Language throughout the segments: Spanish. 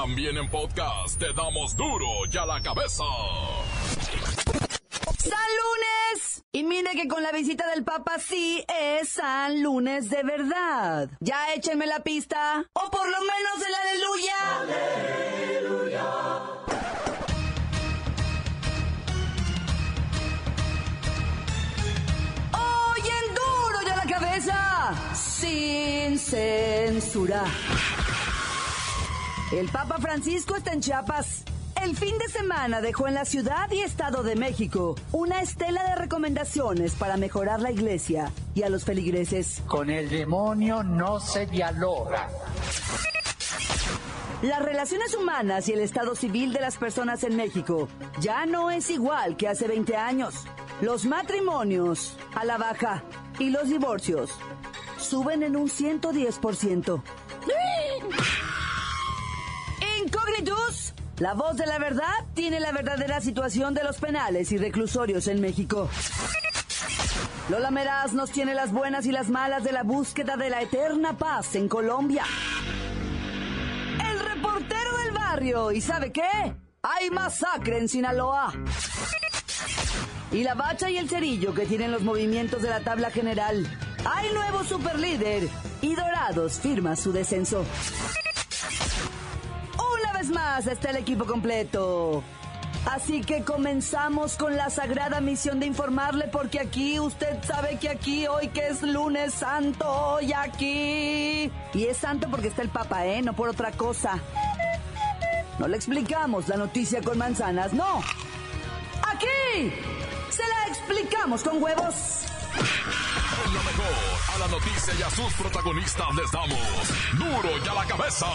También en podcast te damos duro y a la cabeza. ¡San Lunes! Y mire que con la visita del Papa sí es San Lunes de verdad. Ya échenme la pista. O por lo menos el aleluya. ¡Aleluya! Oyen duro y a la cabeza. Sin censura. El Papa Francisco está en Chiapas. El fin de semana dejó en la Ciudad y Estado de México una estela de recomendaciones para mejorar la iglesia y a los feligreses. Con el demonio no se dialoga. Las relaciones humanas y el estado civil de las personas en México ya no es igual que hace 20 años. Los matrimonios a la baja y los divorcios suben en un 110%. La voz de la verdad tiene la verdadera situación de los penales y reclusorios en México. Lola Meraz nos tiene las buenas y las malas de la búsqueda de la eterna paz en Colombia. El reportero del barrio, ¿y sabe qué? Hay masacre en Sinaloa. Y la bacha y el cerillo que tienen los movimientos de la tabla general. Hay nuevo superlíder y Dorados firma su descenso. Vez más está el equipo completo. Así que comenzamos con la sagrada misión de informarle porque aquí usted sabe que aquí hoy que es lunes santo y aquí... Y es santo porque está el Papa, ¿eh? No por otra cosa. No le explicamos la noticia con manzanas, no. Aquí se la explicamos con huevos. A la noticia y a sus protagonistas les damos duro y a la cabeza.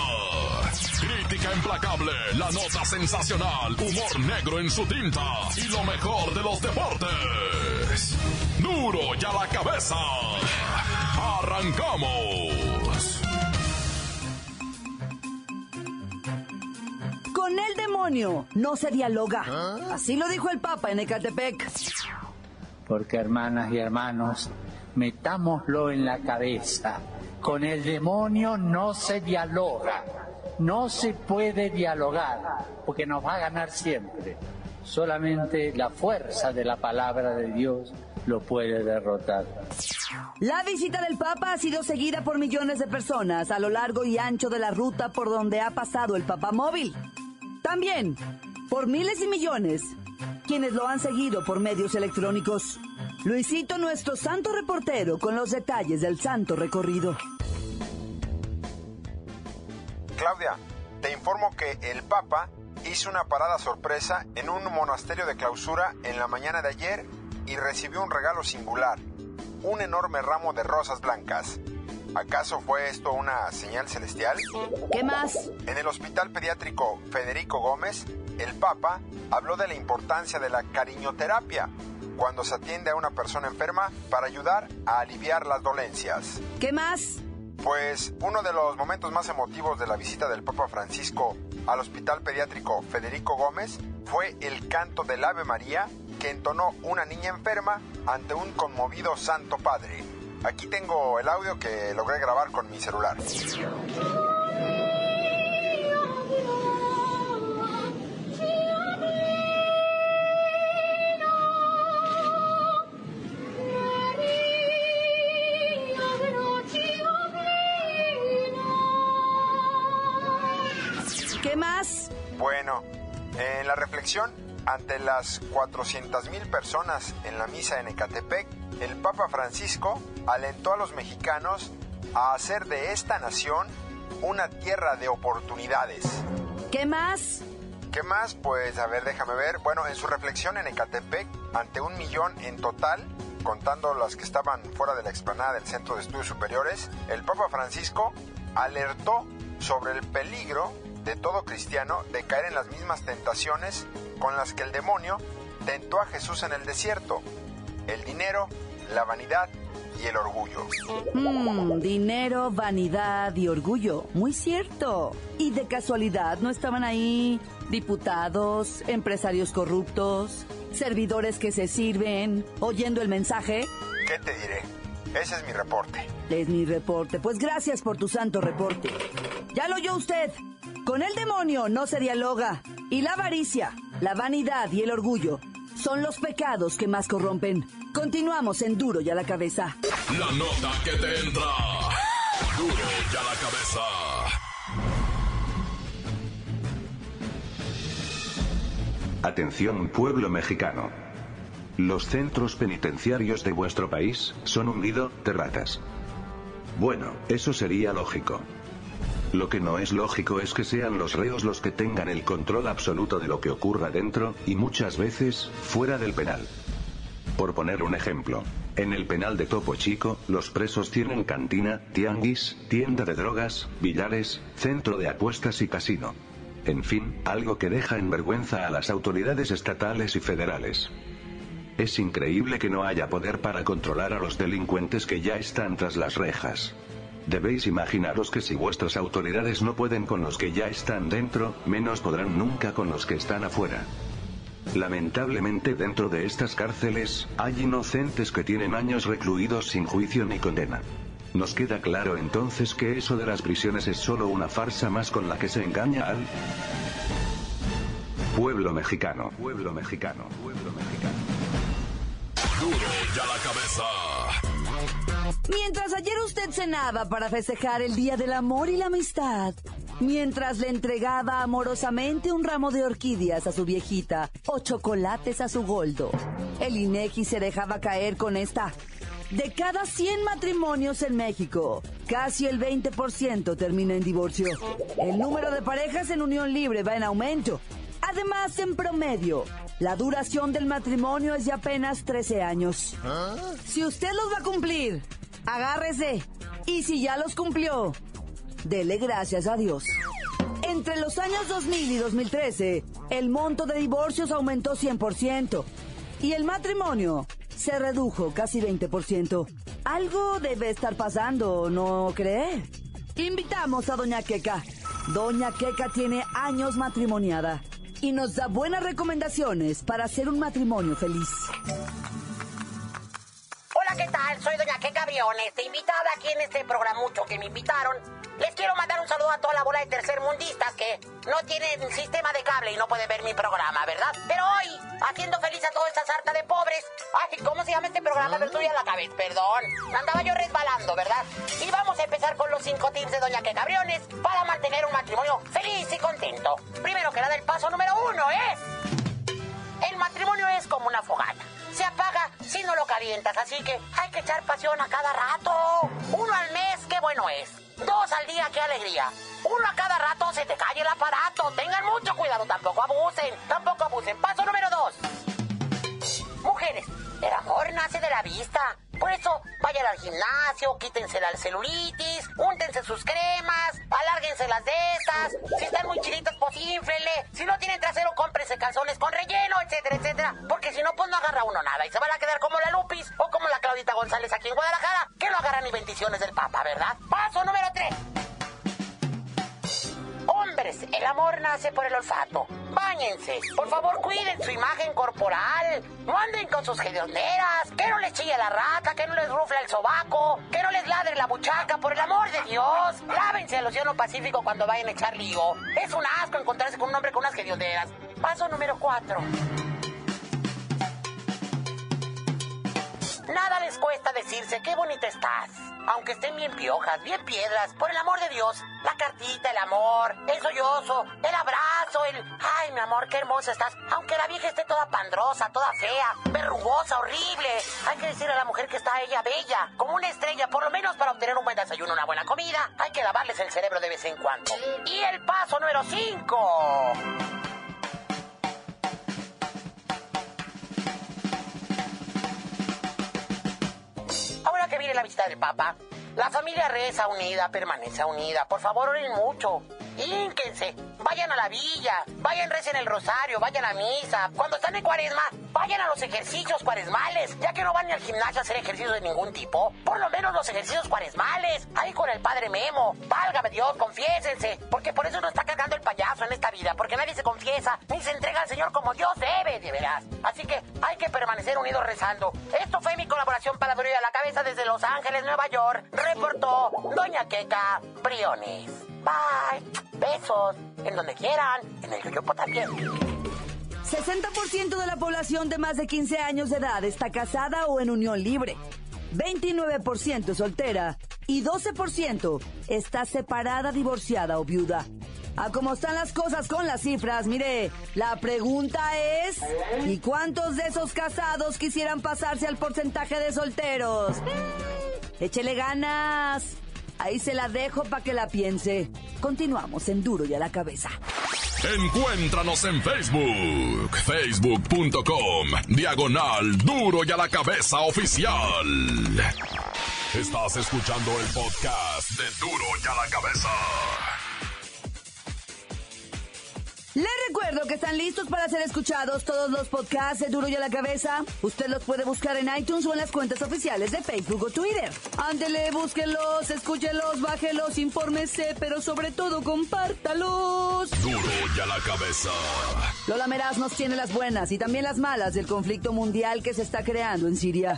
Crítica implacable, la nota sensacional, humor negro en su tinta y lo mejor de los deportes. Duro y a la cabeza. Arrancamos. Con el demonio no se dialoga. Así lo dijo el Papa en Ecatepec. Porque hermanas y hermanos, metámoslo en la cabeza. Con el demonio no se dialoga. No se puede dialogar porque nos va a ganar siempre. Solamente la fuerza de la palabra de Dios lo puede derrotar. La visita del Papa ha sido seguida por millones de personas a lo largo y ancho de la ruta por donde ha pasado el Papa móvil. También por miles y millones quienes lo han seguido por medios electrónicos. Luisito, nuestro santo reportero, con los detalles del santo recorrido. Claudia, te informo que el Papa hizo una parada sorpresa en un monasterio de clausura en la mañana de ayer y recibió un regalo singular, un enorme ramo de rosas blancas. ¿Acaso fue esto una señal celestial? ¿Qué más? En el Hospital Pediátrico Federico Gómez, el Papa habló de la importancia de la cariñoterapia cuando se atiende a una persona enferma para ayudar a aliviar las dolencias. ¿Qué más? Pues uno de los momentos más emotivos de la visita del Papa Francisco al Hospital Pediátrico Federico Gómez fue el canto del Ave María que entonó una niña enferma ante un conmovido Santo Padre. Aquí tengo el audio que logré grabar con mi celular. Ante las 400.000 personas en la misa en Ecatepec, el Papa Francisco alentó a los mexicanos a hacer de esta nación una tierra de oportunidades. ¿Qué más? ¿Qué más? Pues a ver, déjame ver. Bueno, en su reflexión en Ecatepec, ante un millón en total, contando las que estaban fuera de la explanada del Centro de Estudios Superiores, el Papa Francisco alertó sobre el peligro de todo cristiano de caer en las mismas tentaciones con las que el demonio tentó a Jesús en el desierto. El dinero, la vanidad y el orgullo. Mm, dinero, vanidad y orgullo. Muy cierto. Y de casualidad no estaban ahí diputados, empresarios corruptos, servidores que se sirven, oyendo el mensaje. ¿Qué te diré? Ese es mi reporte. Es mi reporte. Pues gracias por tu santo reporte. Ya lo oyó usted. Con el demonio no se dialoga. Y la avaricia, la vanidad y el orgullo son los pecados que más corrompen. Continuamos en Duro y a la cabeza. La nota que te entra. Duro y a la cabeza. Atención pueblo mexicano. Los centros penitenciarios de vuestro país son un nido de ratas. Bueno, eso sería lógico. Lo que no es lógico es que sean los reos los que tengan el control absoluto de lo que ocurra dentro, y muchas veces, fuera del penal. Por poner un ejemplo, en el penal de Topo Chico, los presos tienen cantina, tianguis, tienda de drogas, billares, centro de apuestas y casino. En fin, algo que deja en vergüenza a las autoridades estatales y federales. Es increíble que no haya poder para controlar a los delincuentes que ya están tras las rejas. Debéis imaginaros que si vuestras autoridades no pueden con los que ya están dentro, menos podrán nunca con los que están afuera. Lamentablemente dentro de estas cárceles, hay inocentes que tienen años recluidos sin juicio ni condena. Nos queda claro entonces que eso de las prisiones es solo una farsa más con la que se engaña al pueblo mexicano, pueblo mexicano, pueblo mexicano. Duro y a la cabeza. Mientras ayer usted cenaba para festejar el Día del Amor y la Amistad, mientras le entregaba amorosamente un ramo de orquídeas a su viejita o chocolates a su goldo, el INEGI se dejaba caer con esta. De cada 100 matrimonios en México, casi el 20% termina en divorcio. El número de parejas en unión libre va en aumento. Además, en promedio, la duración del matrimonio es de apenas 13 años. Si usted los va a cumplir, agárrese. Y si ya los cumplió, dele gracias a Dios. Entre los años 2000 y 2013, el monto de divorcios aumentó 100% y el matrimonio se redujo casi 20%. Algo debe estar pasando, ¿no cree? Invitamos a Doña Queca. Doña Queca tiene años matrimoniada y nos da buenas recomendaciones para hacer un matrimonio feliz. Hola, ¿qué tal? Soy Doña Queca Briones, invitada aquí en este programucho que me invitaron. Les quiero mandar un saludo a toda la bola de tercermundistas que no tienen sistema de cable y no pueden ver mi programa, ¿verdad? Pero hoy, haciendo feliz a toda esta sarta de pobres. Ay, ¿cómo se llama este programa? Me estoy a la cabeza, perdón. Andaba yo resbalando, ¿verdad? Y vamos a empezar con los cinco tips de Doña Queca Briones para mantener un matrimonio feliz y contento. Primero que nada, el paso número El matrimonio es como una fogata. Se apaga si no lo calientas, así que hay que echar pasión a cada rato. Uno al mes, qué bueno es. Dos al día, qué alegría. Uno a cada rato se te cae el aparato. Tengan mucho cuidado, tampoco abusen, tampoco abusen. Paso número dos. Mujeres, el amor nace de la vista. Por eso, vayan al gimnasio, quítense la celulitis, úntense sus cremas, alárguense las de estas. Si están muy chilitos, pues ínflenle. Si no tienen trasero, cómprense calzones con relleno, etcétera, etcétera. Porque si no, pues no agarra uno nada. Y se van a quedar como la Lupis o como la Claudita González aquí en Guadalajara, que no agarran ni bendiciones del Papa, ¿verdad? El amor nace por el olfato. Báñense. Por favor, cuiden su imagen corporal. No anden con sus hedionderas. Que no les chille la rata, que no les rufle el sobaco, que no les ladre la buchaca, por el amor de Dios. Lávense al Océano Pacífico cuando vayan a echar lío. Es un asco encontrarse con un hombre con unas hedionderas. Paso número cuatro. Nada les cuesta decirse qué bonita estás. Aunque estén bien piojas, bien piedras, por el amor de Dios. La cartita, el amor, el sollozo, el abrazo, el... Ay, mi amor, qué hermosa estás. Aunque la vieja esté toda pandrosa, toda fea, verrugosa, horrible. Hay que decirle a la mujer que está ella bella, como una estrella, por lo menos para obtener un buen desayuno, una buena comida. Hay que lavarles el cerebro de vez en cuando. Y el paso número 5. La visita del Papa, la familia reza unida, permanece unida. Por favor, oren mucho. Ínquense, vayan a la villa, vayan recen el rosario, vayan a misa. Cuando están en cuaresma, vayan a los ejercicios cuaresmales, ya que no van ni al gimnasio a hacer ejercicios de ningún tipo. Por lo menos los ejercicios cuaresmales, ahí con el padre Memo. Válgame Dios, confiésense, porque por eso no está cargando el payaso en esta vida, porque nadie se confiesa, ni se entrega al Señor como Dios debe, de veras. Así que hay que permanecer unidos rezando. Esto fue mi colaboración para Duro y a la Cabeza desde Los Ángeles, Nueva York. Reportó Doña Queca Briones. Bye. Besos. en donde quieran, en el yoyopo también. 60% de la población de más de 15 años de edad está casada o en unión libre. 29% soltera y 12% está separada, divorciada o viuda. A cómo están las cosas con las cifras, mire, la pregunta es, ¿y cuántos de esos casados quisieran pasarse al porcentaje de solteros? Échele ganas. Ahí se la dejo para que la piense. Continuamos en Duro y a la cabeza. Encuéntranos en Facebook, facebook.com, diagonal Duro y a la cabeza oficial. Estás escuchando el podcast de Duro y a la cabeza. Les recuerdo que están listos para ser escuchados todos los podcasts de Duro y a la Cabeza. Usted los puede buscar en iTunes o en las cuentas oficiales de Facebook o Twitter. Ándele, búsquelos, escúchelos, bájelos, infórmese, pero sobre todo compártalos. Duro y a la cabeza. Lola Meraz nos tiene las buenas y también las malas del conflicto mundial que se está creando en Siria.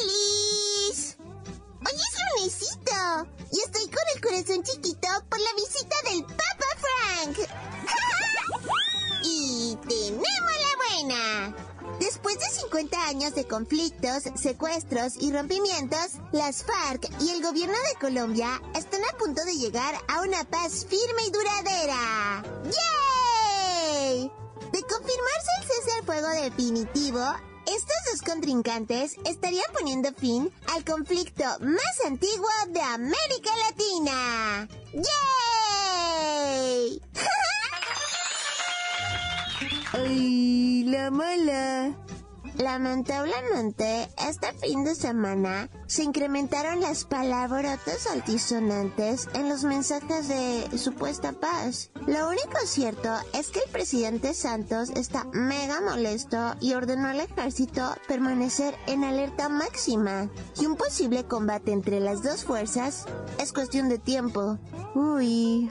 ¡Alice! Hoy es lunesito y estoy con el corazón chiquito conflictos, secuestros y rompimientos, las FARC y el gobierno de Colombia están a punto de llegar a una paz firme y duradera. ¡Yay! De confirmarse el cese al fuego definitivo, estos dos contrincantes estarían poniendo fin al conflicto más antiguo de América Latina. ¡Yay! ¡Ay, la mala! Lamentablemente, este fin de semana se incrementaron las palabrotas altisonantes en los mensajes de supuesta paz. Lo único cierto es que el presidente Santos está mega molesto y ordenó al ejército permanecer en alerta máxima. Y un posible combate entre las dos fuerzas es cuestión de tiempo. Uy.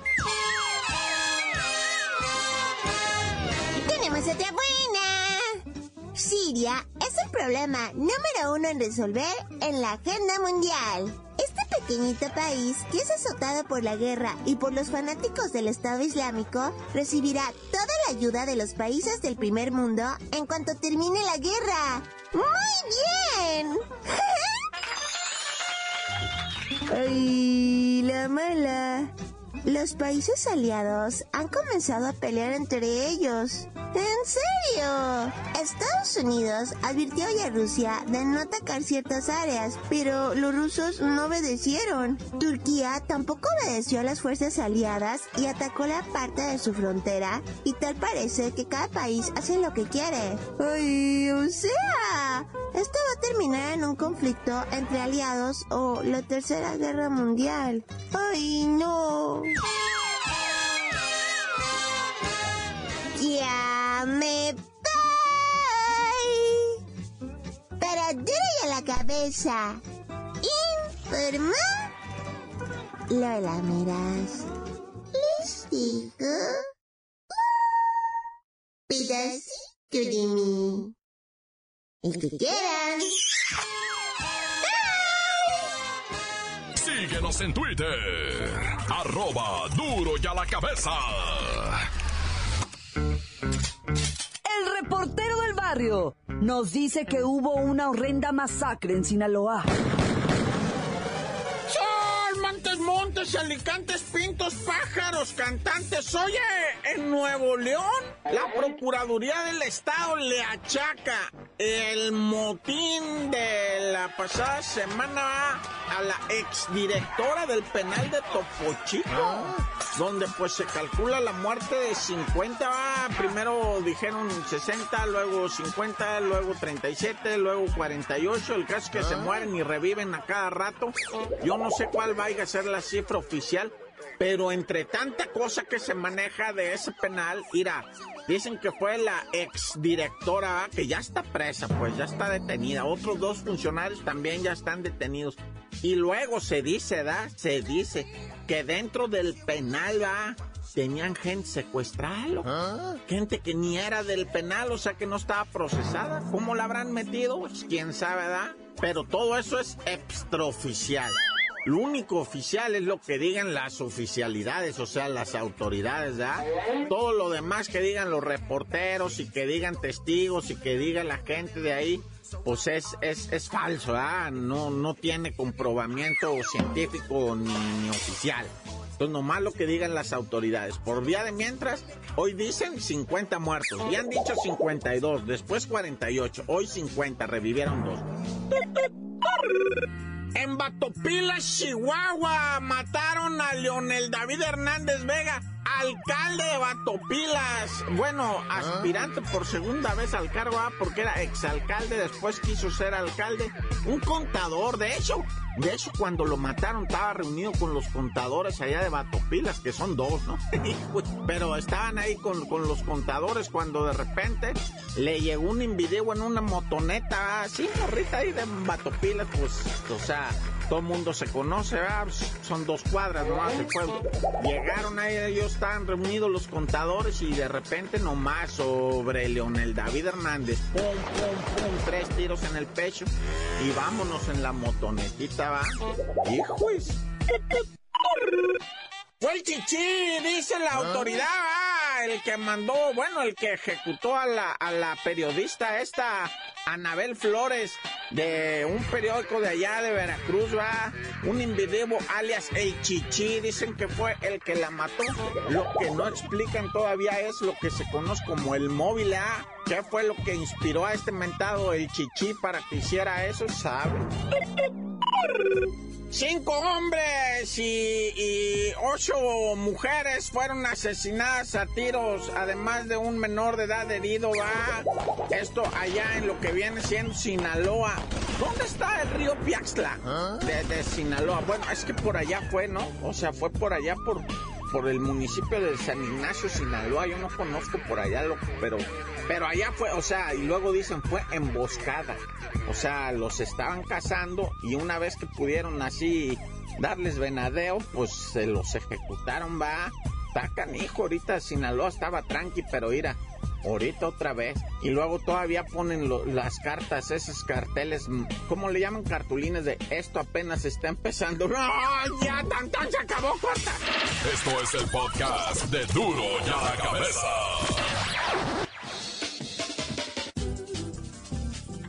Siria es el problema número uno en resolver en la agenda mundial. Este pequeñito país, que es azotado por la guerra y por los fanáticos del Estado Islámico, recibirá toda la ayuda de los países del primer mundo en cuanto termine la guerra. ¡Muy bien! ¡Ay, la mala! Los países aliados han comenzado a pelear entre ellos. ¿En serio? Estados Unidos advirtió a Rusia de no atacar ciertas áreas, pero los rusos no obedecieron. Turquía tampoco obedeció a las fuerzas aliadas y atacó la parte de su frontera, y tal parece que cada país hace lo que quiere. ¡Ay, o sea! Esto va a terminar en un conflicto entre aliados o la Tercera Guerra Mundial. ¡Ay, no! Ya me voy. Para duro a la cabeza. Informa. Lola Miras. Les digo. Pedacito de mí. El que quieran. Síguenos en Twitter. Arroba Duro y a la cabeza. El reportero del barrio nos dice que hubo una horrenda masacre en Sinaloa. Sol, Montes, Montes, Alicantes, Pintos, Pájaros, Cantantes. Oye, en Nuevo León, la Procuraduría del Estado le achaca el motín de la pasada semana a la exdirectora del penal de Topo Chico, donde pues se calcula la muerte de 50, va, primero dijeron 60, luego 50, luego 37, luego 48, el caso es que se mueren y reviven a cada rato. Yo no sé cuál vaya a ser la cifra oficial, pero entre tanta cosa que se maneja de ese penal, irá, dicen que fue la exdirectora que ya está presa, pues ya está detenida. Otros dos funcionarios también ya están detenidos. Y luego se dice, ¿da? Se dice que dentro del penal, tenían gente secuestrada, loco. gente que ni era del penal, o sea que no estaba procesada. ¿Cómo la habrán metido? Pues quién sabe, ¿da? Pero todo eso es extraoficial. Lo único oficial es lo que digan las oficialidades, o sea, las autoridades, ¿verdad? Todo lo demás que digan los reporteros y que digan testigos y que diga la gente de ahí, pues es, es, es falso, ¿verdad? No, no tiene comprobamiento científico ni, oficial. Entonces, nomás lo que digan las autoridades. Por vía de mientras, hoy dicen 50 muertos. Y han dicho 52, después 48, hoy 50, revivieron dos. En Batopila, Chihuahua, mataron a Leonel David Hernández Vega alcalde de Batopilas. Bueno, aspirante por segunda vez al cargo, ¿ah? porque era exalcalde, después quiso ser alcalde. Un contador, de hecho, de hecho, cuando lo mataron estaba reunido con los contadores allá de Batopilas, que son dos, ¿no? Pero estaban ahí con, con, los contadores cuando de repente le llegó un invideo en una motoneta, así, morrita ahí de Batopilas, pues, o sea, todo el mundo se conoce, son dos cuadras nomás el pueblo. Llegaron ahí, ellos estaban reunidos los contadores y de repente nomás sobre Leonel David Hernández, pum, pum, pum, tres tiros en el pecho y vámonos en la motonetita, va. Hijos. Fue el chichi, dice la autoridad, el que mandó, bueno, el que ejecutó a la, a la periodista esta, Anabel Flores, de un periódico de allá de Veracruz, va, un individuo alias El Chichi, dicen que fue el que la mató. Lo que no explican todavía es lo que se conoce como el móvil A. ¿Qué fue lo que inspiró a este mentado El Chichi para que hiciera eso? ¿Sabe? Cinco hombres y, ocho mujeres fueron asesinadas a tiros, además de un menor de edad herido. Va esto allá en lo que viene siendo Sinaloa. ¿Dónde está el río Piaxtla? De, de Sinaloa. Bueno, es que por allá fue, ¿no? O sea, fue por allá por por el municipio de San Ignacio, Sinaloa. Yo no conozco por allá, pero, pero allá fue, o sea, y luego dicen fue emboscada. O sea, los estaban cazando y una vez que pudieron así darles venadeo, pues se los ejecutaron, va. Tacan, hijo, ahorita Sinaloa estaba tranqui, pero mira, ahorita otra vez. Y luego todavía ponen las cartas, esos carteles, ¿cómo le llaman? Cartulines de esto apenas está empezando. ¡No! ¡Ya, tan, se acabó, corta! Esto es el podcast de Duro ya la cabeza.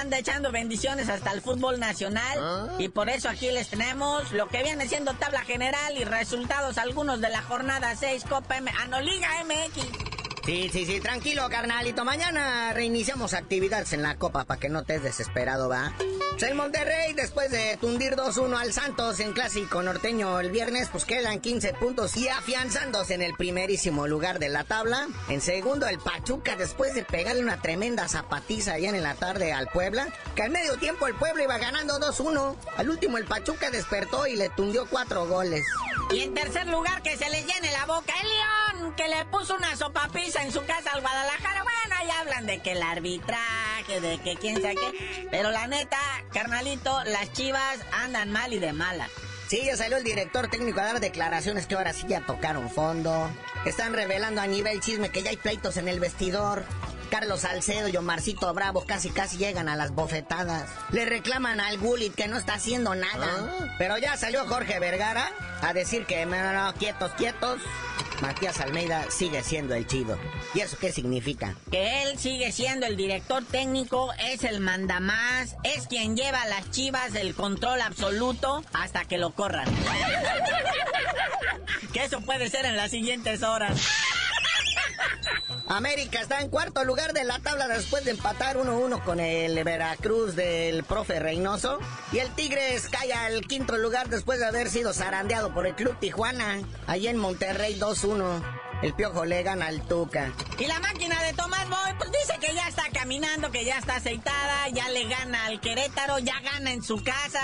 anda echando bendiciones hasta el fútbol nacional ¿Ah? y por eso aquí les tenemos lo que viene siendo tabla general y resultados algunos de la jornada 6 Copa M, Anoliga MX. Sí, sí, sí, tranquilo, carnalito. Mañana reiniciamos actividades en la Copa para que no te desesperado, ¿va? El Monterrey, después de tundir 2-1 al Santos en clásico norteño el viernes, pues quedan 15 puntos y afianzándose en el primerísimo lugar de la tabla. En segundo, el Pachuca, después de pegarle una tremenda zapatiza allá en la tarde al Puebla, que al medio tiempo el Puebla iba ganando 2-1. Al último, el Pachuca despertó y le tundió cuatro goles. Y en tercer lugar, que se le llene la boca, el León, que le puso una en su casa al Guadalajara. Bueno, ahí hablan de que el arbitraje, de que quién sabe qué. Pero la neta, carnalito, las chivas andan mal y de mala. Sí, ya salió el director técnico a dar declaraciones que ahora sí ya tocaron fondo. Están revelando a nivel chisme que ya hay pleitos en el vestidor. Carlos Salcedo y Omarcito Bravo casi casi llegan a las bofetadas. Le reclaman al Gullit que no está haciendo nada. Ah. Pero ya salió Jorge Vergara a decir que no, no, quietos, quietos. Matías Almeida sigue siendo el chido. ¿Y eso qué significa? Que él sigue siendo el director técnico, es el mandamás, es quien lleva a las chivas el control absoluto hasta que lo corran. que eso puede ser en las siguientes horas. América está en cuarto lugar de la tabla después de empatar 1-1 con el Veracruz del profe Reynoso. Y el Tigres cae al quinto lugar después de haber sido zarandeado por el Club Tijuana, allí en Monterrey 2-1. El piojo le gana al Tuca. Y la máquina de Tomás Boy, pues dice que ya está caminando, que ya está aceitada, ya le gana al Querétaro, ya gana en su casa,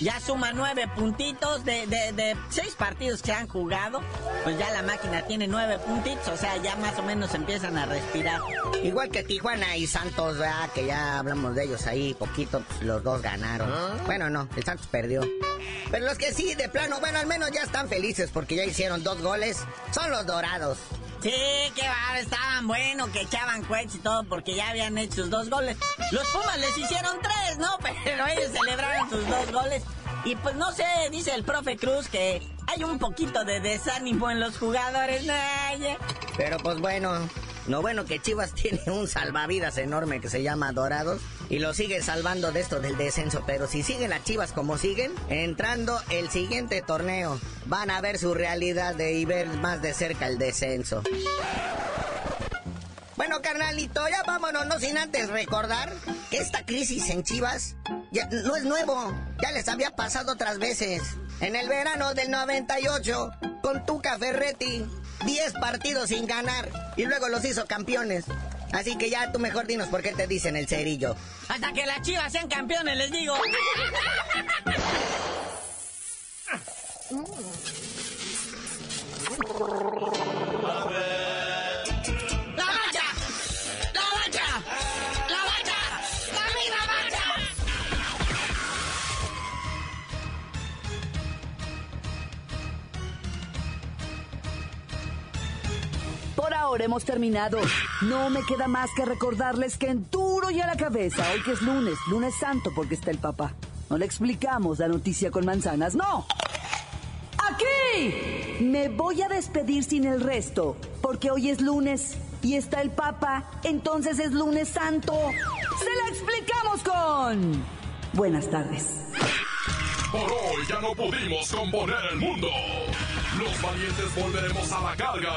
ya suma nueve puntitos de, de, seis partidos que han jugado. Pues ya la máquina tiene nueve puntitos, o sea, ya más o menos empiezan a respirar. Igual que Tijuana y Santos, ¿verdad? que ya hablamos de ellos ahí poquito, pues los dos ganaron. ¿Ah? Bueno, no, el Santos perdió. Pero los que sí, de plano, bueno, al menos ya están felices porque ya hicieron dos goles, son los dorados. Sí, qué va, estaban buenos, que echaban cohetes y todo porque ya habían hecho sus dos goles. Los Pumas les hicieron tres, ¿no? Pero ellos celebraron sus dos goles. Y pues no sé, dice el profe Cruz que hay un poquito de desánimo en los jugadores. Pero pues bueno, lo bueno que Chivas tiene un salvavidas enorme que se llama Dorados y lo sigue salvando de esto del descenso. Pero si siguen las Chivas como siguen, entrando el siguiente torneo, van a ver su realidad de y ver más de cerca el descenso. Bueno, carnalito, ya vámonos, no sin antes recordar que esta crisis en Chivas ya no es nuevo, ya les había pasado otras veces. En el verano del 98, con Tuca Ferretti, 10 partidos sin ganar y luego los hizo campeones. Así que ya tú mejor dinos por qué te dicen el cerillo. Hasta que las chivas sean campeones, les digo. hemos terminado. No me queda más que recordarles que en duro y a la cabeza, hoy que es lunes, lunes santo porque está el papá. No le explicamos la noticia con manzanas, no. Aquí me voy a despedir sin el resto, porque hoy es lunes y está el Papa, entonces es lunes santo. Se la explicamos con... Buenas tardes. Por hoy ya no pudimos componer el mundo. Los valientes volveremos a la carga.